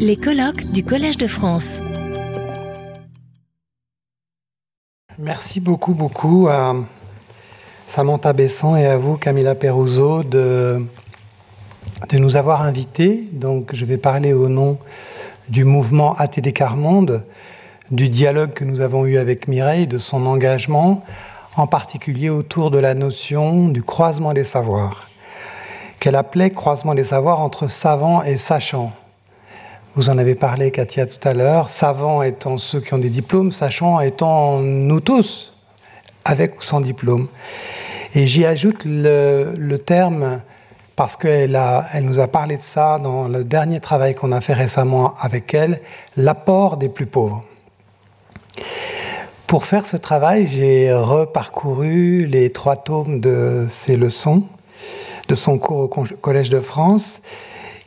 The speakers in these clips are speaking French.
Les colloques du Collège de France. Merci beaucoup, beaucoup à Samantha Besson et à vous, Camilla Peruzzo, de, de nous avoir invités. Donc, je vais parler au nom du mouvement ATD Carmonde, du dialogue que nous avons eu avec Mireille, de son engagement, en particulier autour de la notion du croisement des savoirs, qu'elle appelait croisement des savoirs entre savants et sachants. Vous en avez parlé, Katia, tout à l'heure. Savants étant ceux qui ont des diplômes, sachants étant nous tous, avec ou sans diplôme. Et j'y ajoute le, terme, parce qu'elle elle nous a parlé de ça dans le dernier travail qu'on a fait récemment avec elle, l'apport des plus pauvres. Pour faire ce travail, j'ai reparcouru les trois tomes de ses leçons, de son cours au Collège de France,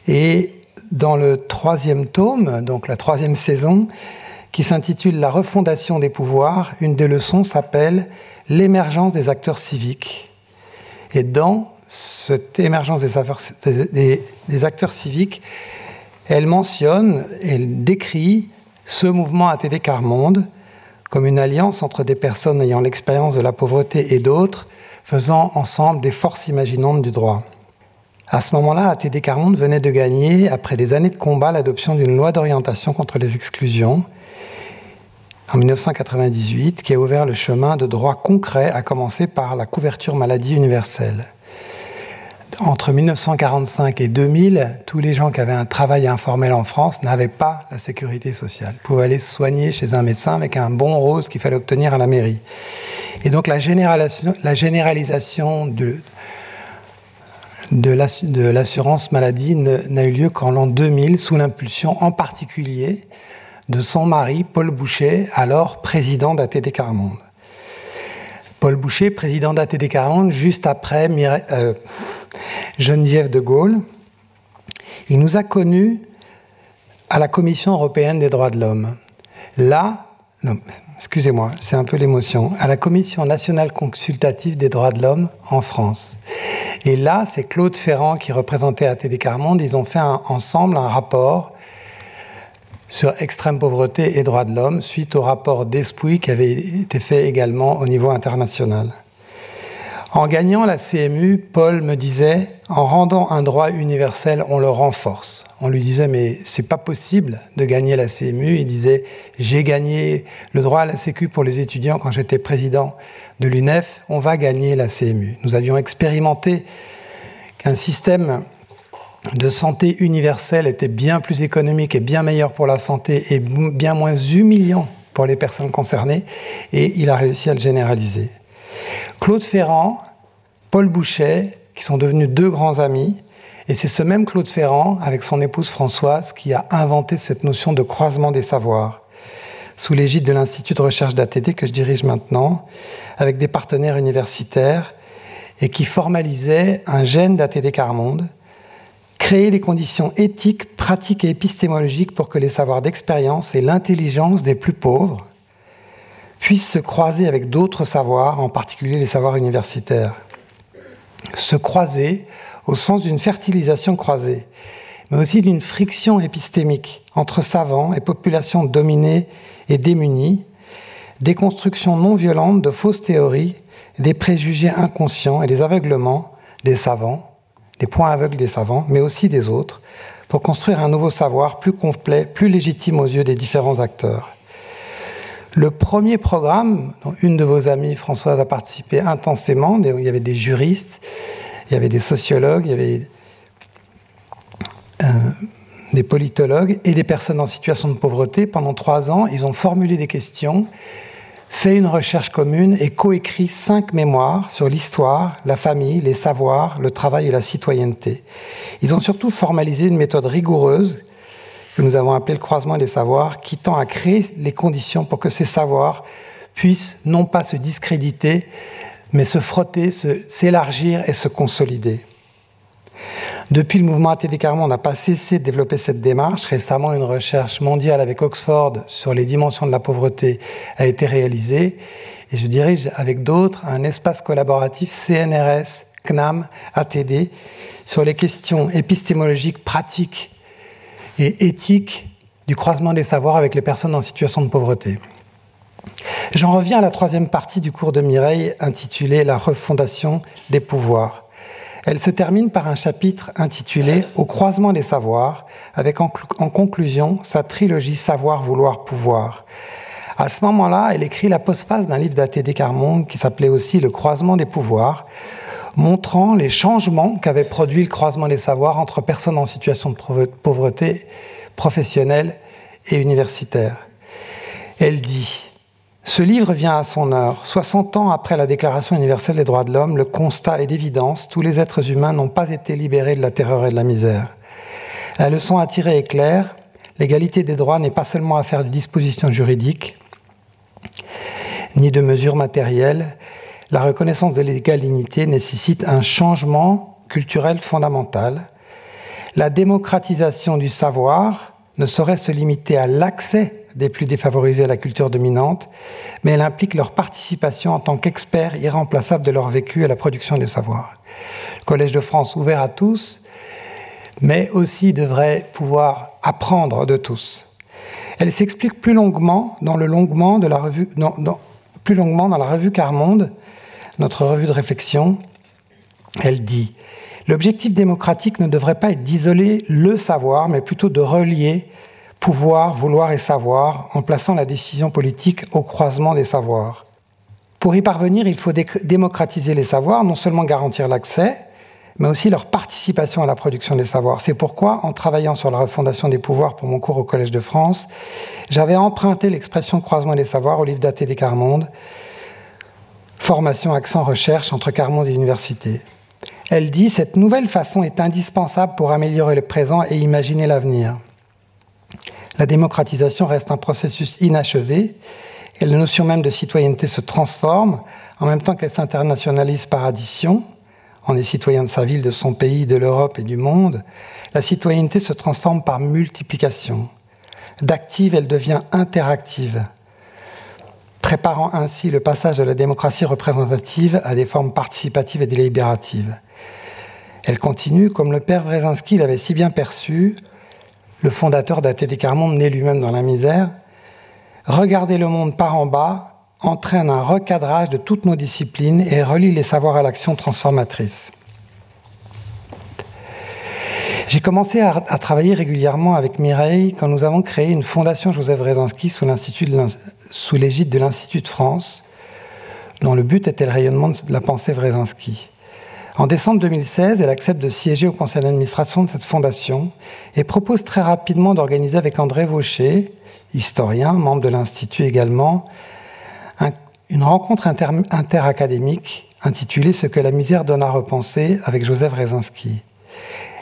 et dans le troisième tome, donc la troisième saison, qui s'intitule La refondation des pouvoirs, une des leçons s'appelle L'émergence des acteurs civiques. Et dans cette émergence des, acteurs civiques, elle mentionne, elle décrit ce mouvement ATD Carmonde comme une alliance entre des personnes ayant l'expérience de la pauvreté et d'autres, faisant ensemble des forces imaginantes du droit. À ce moment-là, ATD Carmonde venait de gagner, après des années de combat, l'adoption d'une loi d'orientation contre les exclusions en 1998, qui a ouvert le chemin de droits concrets, à commencer par la couverture maladie universelle. Entre 1945 et 2000, tous les gens qui avaient un travail informel en France n'avaient pas la sécurité sociale. Ils pouvaient aller se soigner chez un médecin avec un bon rose qu'il fallait obtenir à la mairie. Et donc la généralisation, la généralisation de, de l'assurance maladie n'a eu lieu qu'en l'an 2000, sous l'impulsion en particulier de son mari, Paul Boucher, alors président d'ATD Carmonde. Paul Boucher, président d'ATD Carmonde, juste après euh, Geneviève de Gaulle. Il nous a connus à la Commission européenne des droits de l'homme. Là, excusez-moi, c'est un peu l'émotion, à la Commission nationale consultative des droits de l'homme en France. Et là, c'est Claude Ferrand qui représentait ATD Carmonde. Ils ont fait ensemble un rapport sur extrême pauvreté et droits de l'homme suite au rapport d'Espouy qui avait été fait également au niveau international. En gagnant la CMU, Paul me disait, en rendant un droit universel, on le renforce. On lui disait, mais c'est pas possible de gagner la CMU. Il disait, j'ai gagné le droit à la Sécu pour les étudiants quand j'étais président de l'UNEF, on va gagner la CMU. Nous avions expérimenté qu'un système de santé universel était bien plus économique et bien meilleur pour la santé et bien moins humiliant pour les personnes concernées, et il a réussi à le généraliser. Claude Ferrand, Paul Boucher, qui sont devenus deux grands amis, et c'est ce même Claude Ferrand, avec son épouse Françoise, qui a inventé cette notion de croisement des savoirs, sous l'égide de l'Institut de recherche d'ATD que je dirige maintenant, avec des partenaires universitaires, et qui formalisait un gène d'ATD Carmonde, créer les conditions éthiques, pratiques et épistémologiques pour que les savoirs d'expérience et l'intelligence des plus pauvres puissent se croiser avec d'autres savoirs, en particulier les savoirs universitaires. Se croiser au sens d'une fertilisation croisée, mais aussi d'une friction épistémique entre savants et populations dominées et démunies, des constructions non violentes de fausses théories, des préjugés inconscients et des aveuglements des savants, des points aveugles des savants, mais aussi des autres, pour construire un nouveau savoir plus complet, plus légitime aux yeux des différents acteurs. Le premier programme, dont une de vos amies, Françoise, a participé intensément, il y avait des juristes, il y avait des sociologues, il y avait euh, des politologues et des personnes en situation de pauvreté. Pendant trois ans, ils ont formulé des questions, fait une recherche commune et coécrit cinq mémoires sur l'histoire, la famille, les savoirs, le travail et la citoyenneté. Ils ont surtout formalisé une méthode rigoureuse que nous avons appelé le croisement des savoirs, qui tend à créer les conditions pour que ces savoirs puissent non pas se discréditer, mais se frotter, s'élargir et se consolider. Depuis le mouvement ATD Carmo, on n'a pas cessé de développer cette démarche. Récemment, une recherche mondiale avec Oxford sur les dimensions de la pauvreté a été réalisée. Et je dirige avec d'autres un espace collaboratif CNRS, CNAM, ATD sur les questions épistémologiques pratiques et éthique du croisement des savoirs avec les personnes en situation de pauvreté. J'en reviens à la troisième partie du cours de Mireille intitulée La refondation des pouvoirs. Elle se termine par un chapitre intitulé Au croisement des savoirs, avec en, conclusion sa trilogie Savoir, vouloir, pouvoir. À ce moment-là, elle écrit la postface d'un livre d'A.T.D. Carmonde qui s'appelait aussi Le croisement des pouvoirs, montrant les changements qu'avait produit le croisement des savoirs entre personnes en situation de pauvreté professionnelle et universitaire. Elle dit ce livre vient à son heure. 60 ans après la Déclaration universelle des droits de l'homme, le constat est d'évidence, tous les êtres humains n'ont pas été libérés de la terreur et de la misère. La leçon à tirer est claire, l'égalité des droits n'est pas seulement affaire de dispositions juridiques, ni de mesures matérielles. La reconnaissance de l'égalité nécessite un changement culturel fondamental. La démocratisation du savoir ne saurait se limiter à l'accès des plus défavorisés à la culture dominante, mais elle implique leur participation en tant qu'experts irremplaçables de leur vécu à la production des savoirs. Le Collège de France ouvert à tous, mais aussi devrait pouvoir apprendre de tous. Elle s'explique plus longuement dans le plus longuement dans la revue Carmonde, notre revue de réflexion. Elle dit L'objectif démocratique ne devrait pas être d'isoler le savoir, mais plutôt de relier pouvoir, vouloir et savoir, en plaçant la décision politique au croisement des savoirs. Pour y parvenir, il faut démocratiser les savoirs, non seulement garantir l'accès, mais aussi leur participation à la production des savoirs. C'est pourquoi, en travaillant sur la refondation des pouvoirs pour mon cours au Collège de France, j'avais emprunté l'expression croisement des savoirs au livre daté des Carmonde, Formation, accent, recherche entre Carmonde et université. Elle dit Cette nouvelle façon est indispensable pour améliorer le présent et imaginer l'avenir. La démocratisation reste un processus inachevé et la notion même de citoyenneté se transforme en même temps qu'elle s'internationalise par addition. On est citoyen de sa ville, de son pays, de l'Europe et du monde. La citoyenneté se transforme par multiplication. D'active, elle devient interactive, préparant ainsi le passage de la démocratie représentative à des formes participatives et délibératives. Elle continue, comme le père Wrezinski l'avait si bien perçu, le fondateur d'ATD Carmonde, né lui-même dans la misère, regarder le monde par en bas entraîne un recadrage de toutes nos disciplines et relie les savoirs à l'action transformatrice. J'ai commencé à, travailler régulièrement avec Mireille quand nous avons créé une fondation Joseph Rezinski sous l'égide de l'Institut de France, dont le but était le rayonnement de la pensée Wrezinski. En décembre 2016, elle accepte de siéger au conseil d'administration de cette fondation et propose très rapidement d'organiser avec André Vaucher, historien, membre de l'Institut également, une rencontre interacadémique intitulée Ce que la misère donne à repenser avec Joseph Rezinski.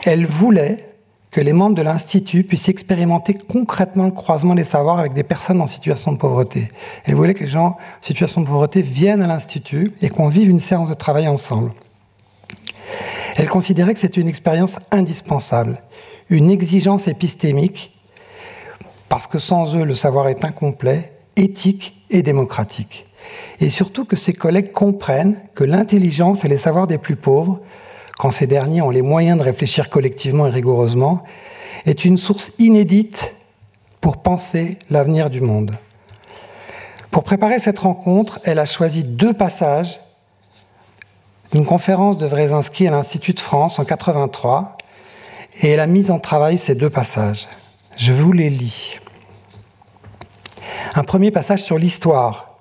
Elle voulait que les membres de l'Institut puissent expérimenter concrètement le croisement des savoirs avec des personnes en situation de pauvreté. Elle voulait que les gens en situation de pauvreté viennent à l'Institut et qu'on vive une séance de travail ensemble. Elle considérait que c'était une expérience indispensable, une exigence épistémique, parce que sans eux, le savoir est incomplet, éthique et démocratique. Et surtout que ses collègues comprennent que l'intelligence et les savoirs des plus pauvres, quand ces derniers ont les moyens de réfléchir collectivement et rigoureusement, est une source inédite pour penser l'avenir du monde. Pour préparer cette rencontre, elle a choisi deux passages une conférence de Wrezinski à l'Institut de France en 83 et elle a mis en travail ces deux passages. Je vous les lis. Un premier passage sur l'histoire.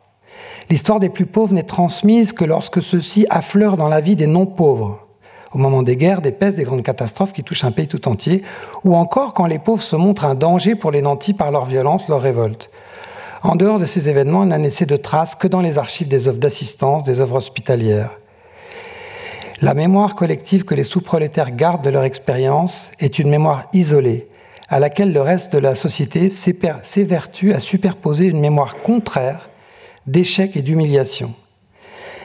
L'histoire des plus pauvres n'est transmise que lorsque ceux-ci affleurent dans la vie des non-pauvres, au moment des guerres, des pestes, des grandes catastrophes qui touchent un pays tout entier, ou encore quand les pauvres se montrent un danger pour les nantis par leur violence, leur révolte. En dehors de ces événements, il n'a laissé de traces que dans les archives des œuvres d'assistance, des œuvres hospitalières. La mémoire collective que les sous-prolétaires gardent de leur expérience est une mémoire isolée, à laquelle le reste de la société s'évertue à superposer une mémoire contraire d'échec et d'humiliation.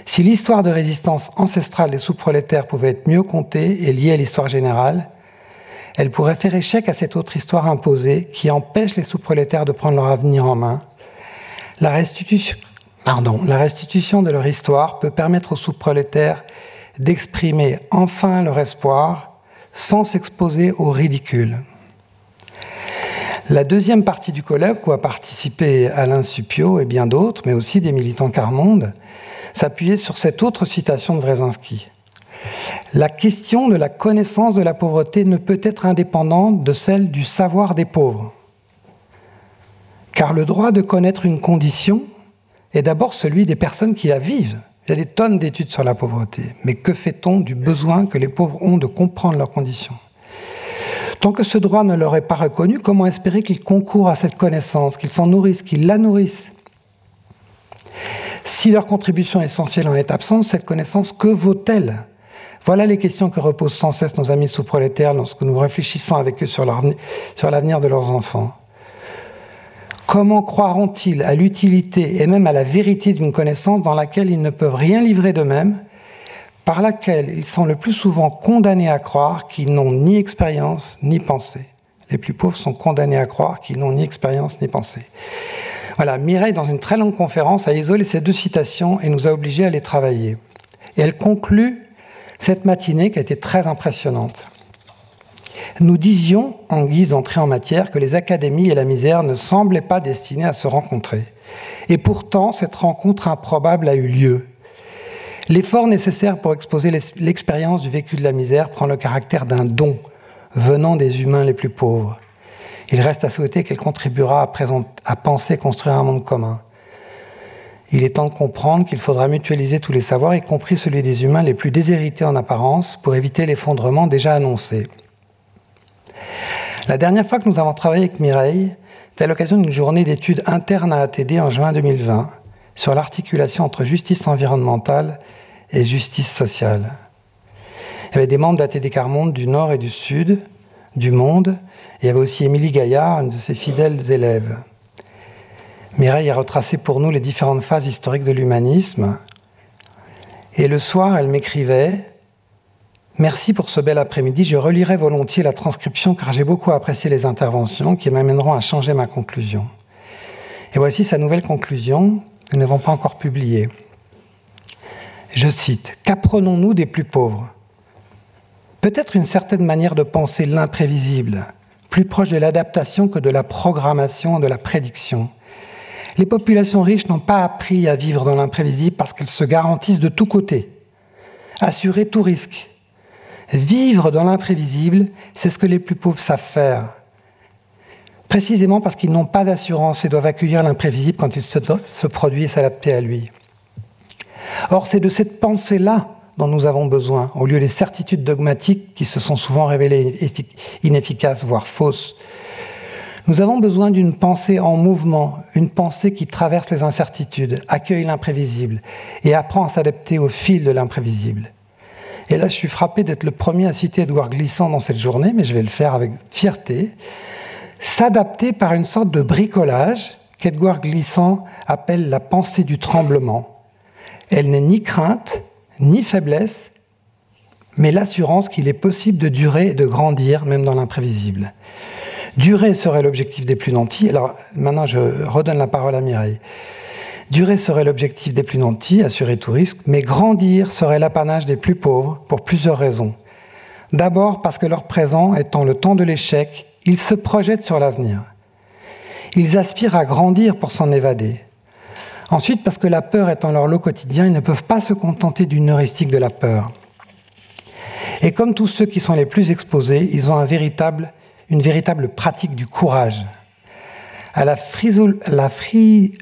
Si l'histoire de résistance ancestrale des sous-prolétaires pouvait être mieux contée et liée à l'histoire générale, elle pourrait faire échec à cette autre histoire imposée qui empêche les sous-prolétaires de prendre leur avenir en main. La restitution, de leur histoire peut permettre aux sous-prolétaires d'exprimer enfin leur espoir sans s'exposer au ridicule. La deuxième partie du colloque, où a participé Alain Supio et bien d'autres, mais aussi des militants Carmonde, s'appuyait sur cette autre citation de Wrezinski. La question de la connaissance de la pauvreté ne peut être indépendante de celle du savoir des pauvres. Car le droit de connaître une condition est d'abord celui des personnes qui la vivent. Il y a des tonnes d'études sur la pauvreté. Mais que fait-on du besoin que les pauvres ont de comprendre leurs conditions? Tant que ce droit ne leur est pas reconnu, comment espérer qu'ils concourent à cette connaissance, qu'ils s'en nourrissent, qu'ils la nourrissent? Si leur contribution essentielle en est absente, cette connaissance, que vaut-elle? Voilà les questions que reposent sans cesse nos amis sous-prolétaires lorsque nous réfléchissons avec eux sur l'avenir de leurs enfants. Comment croiront-ils à l'utilité et même à la vérité d'une connaissance dans laquelle ils ne peuvent rien livrer d'eux-mêmes, par laquelle ils sont le plus souvent condamnés à croire qu'ils n'ont ni expérience ni pensée? Les plus pauvres sont condamnés à croire qu'ils n'ont ni expérience ni pensée. Voilà, Mireille, dans une très longue conférence, a isolé ces deux citations et nous a obligés à les travailler. Et elle conclut cette matinée qui a été très impressionnante. Nous disions, en guise d'entrée en matière, que les académies et la misère ne semblaient pas destinées à se rencontrer. Et pourtant, cette rencontre improbable a eu lieu. L'effort nécessaire pour exposer l'expérience du vécu de la misère prend le caractère d'un don venant des humains les plus pauvres. Il reste à souhaiter qu'elle contribuera à, penser construire un monde commun. Il est temps de comprendre qu'il faudra mutualiser tous les savoirs, y compris celui des humains les plus déshérités en apparence, pour éviter l'effondrement déjà annoncé. La dernière fois que nous avons travaillé avec Mireille, c'était à l'occasion d'une journée d'études internes à ATD en juin 2020 sur l'articulation entre justice environnementale et justice sociale. Il y avait des membres d'ATD Carmonde du nord et du sud du monde. il y avait aussi Émilie Gaillard, une de ses fidèles élèves. Mireille a retracé pour nous les différentes phases historiques de l'humanisme. Et le soir, elle m'écrivait Merci pour ce bel après-midi. Je relirai volontiers la transcription car j'ai beaucoup apprécié les interventions qui m'amèneront à changer ma conclusion. Et voici sa nouvelle conclusion nous n'avons pas encore publiée. Je cite Qu'apprenons-nous des plus pauvres? Peut-être une certaine manière de penser l'imprévisible, plus proche de l'adaptation que de la programmation de la prédiction. Les populations riches n'ont pas appris à vivre dans l'imprévisible parce qu'elles se garantissent de tous côtés, assurer tout risque, Vivre dans l'imprévisible, c'est ce que les plus pauvres savent faire. Précisément parce qu'ils n'ont pas d'assurance et doivent accueillir l'imprévisible quand il se, produit et s'adapter à lui. Or, c'est de cette pensée-là dont nous avons besoin, au lieu des certitudes dogmatiques qui se sont souvent révélées inefficaces, voire fausses. Nous avons besoin d'une pensée en mouvement, une pensée qui traverse les incertitudes, accueille l'imprévisible et apprend à s'adapter au fil de l'imprévisible. Et là, je suis frappé d'être le premier à citer Edouard Glissant dans cette journée, mais je vais le faire avec fierté. S'adapter par une sorte de bricolage qu'Edouard Glissant appelle la pensée du tremblement. Elle n'est ni crainte, ni faiblesse, mais l'assurance qu'il est possible de durer et de grandir, même dans l'imprévisible. Durer serait l'objectif des plus nantis. Alors maintenant, je redonne la parole à Mireille. Durer serait l'objectif des plus nantis, assurer tout risque, mais grandir serait l'apanage des plus pauvres pour plusieurs raisons. D'abord parce que leur présent étant le temps de l'échec, ils se projettent sur l'avenir. Ils aspirent à grandir pour s'en évader. Ensuite parce que la peur étant leur lot quotidien, ils ne peuvent pas se contenter d'une heuristique de la peur. Et comme tous ceux qui sont les plus exposés, ils ont une véritable pratique du courage. À la, frisol, la, fri,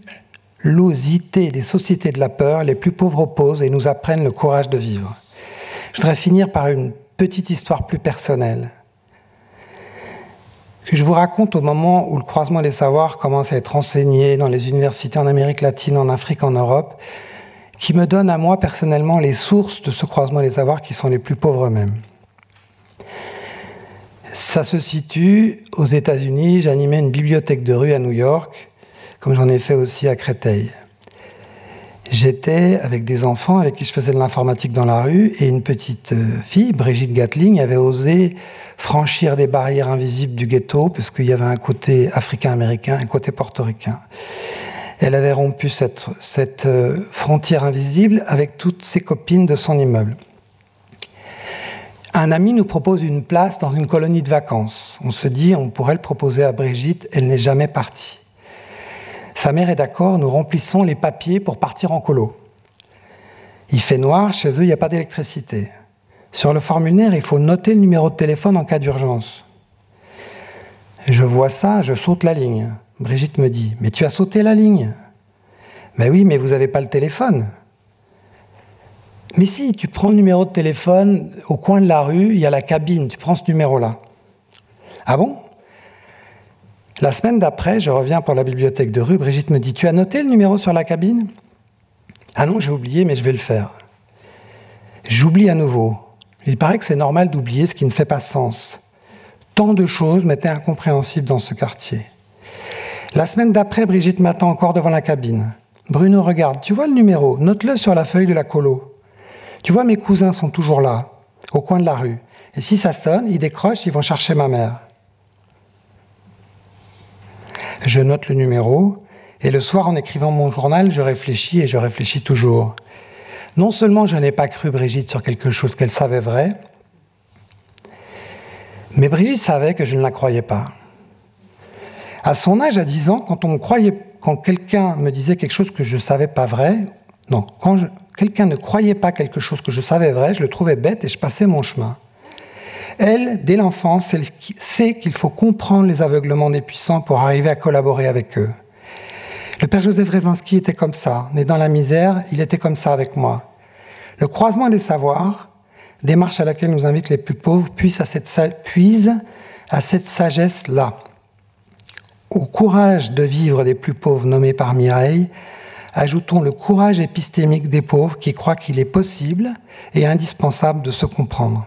l'osité des sociétés de la peur, les plus pauvres opposent et nous apprennent le courage de vivre. Je voudrais finir par une petite histoire plus personnelle. Que je vous raconte au moment où le croisement des savoirs commence à être enseigné dans les universités en Amérique latine, en Afrique, en Europe, qui me donne à moi personnellement les sources de ce croisement des savoirs qui sont les plus pauvres eux-mêmes. Ça se situe aux États-Unis. J'animais une bibliothèque de rue à New York comme j'en ai fait aussi à Créteil. J'étais avec des enfants avec qui je faisais de l'informatique dans la rue et une petite euh, fille, Brigitte Gatling, avait osé franchir des barrières invisibles du ghetto parce qu'il y avait un côté africain-américain, un côté portoricain. Elle avait rompu cette, cette euh, frontière invisible avec toutes ses copines de son immeuble. Un ami nous propose une place dans une colonie de vacances. On se dit, on pourrait le proposer à Brigitte, elle n'est jamais partie. Sa mère est d'accord, nous remplissons les papiers pour partir en colo. Il fait noir, chez eux, il n'y a pas d'électricité. Sur le formulaire, il faut noter le numéro de téléphone en cas d'urgence. Je vois ça, je saute la ligne. Brigitte me dit, mais tu as sauté la ligne? Ben oui, mais vous n'avez pas le téléphone. Mais si, tu prends le numéro de téléphone, au coin de la rue, il y a la cabine, tu prends ce numéro-là. Ah bon? La semaine d'après, je reviens pour la bibliothèque de rue, Brigitte me dit, tu as noté le numéro sur la cabine? Ah non, j'ai oublié, mais je vais le faire. J'oublie à nouveau. Il paraît que c'est normal d'oublier ce qui ne fait pas sens. Tant de choses m'étaient incompréhensibles dans ce quartier. La semaine d'après, Brigitte m'attend encore devant la cabine. Bruno, regarde, tu vois le numéro, note-le sur la feuille de la colo. Tu vois, mes cousins sont toujours là, au coin de la rue. Et si ça sonne, ils décrochent, ils vont chercher ma mère. Je note le numéro, et le soir, en écrivant mon journal, je réfléchis et je réfléchis toujours. Non seulement je n'ai pas cru Brigitte sur quelque chose qu'elle savait vrai, mais Brigitte savait que je ne la croyais pas. À son âge, à 10 ans, quand quand quelqu'un me disait quelque chose que je ne savais pas vrai, non, quand quelqu'un ne croyait pas quelque chose que je savais vrai, je le trouvais bête et je passais mon chemin. Elle, dès l'enfance, sait qu'il faut comprendre les aveuglements des puissants pour arriver à collaborer avec eux. Le père Joseph Rezinski était comme ça, né dans la misère, il était comme ça avec moi. Le croisement des savoirs, démarche à laquelle nous invitent les plus pauvres, puise à cette, cette sagesse-là. Au courage de vivre des plus pauvres nommés par Mireille, ajoutons le courage épistémique des pauvres qui croient qu'il est possible et indispensable de se comprendre.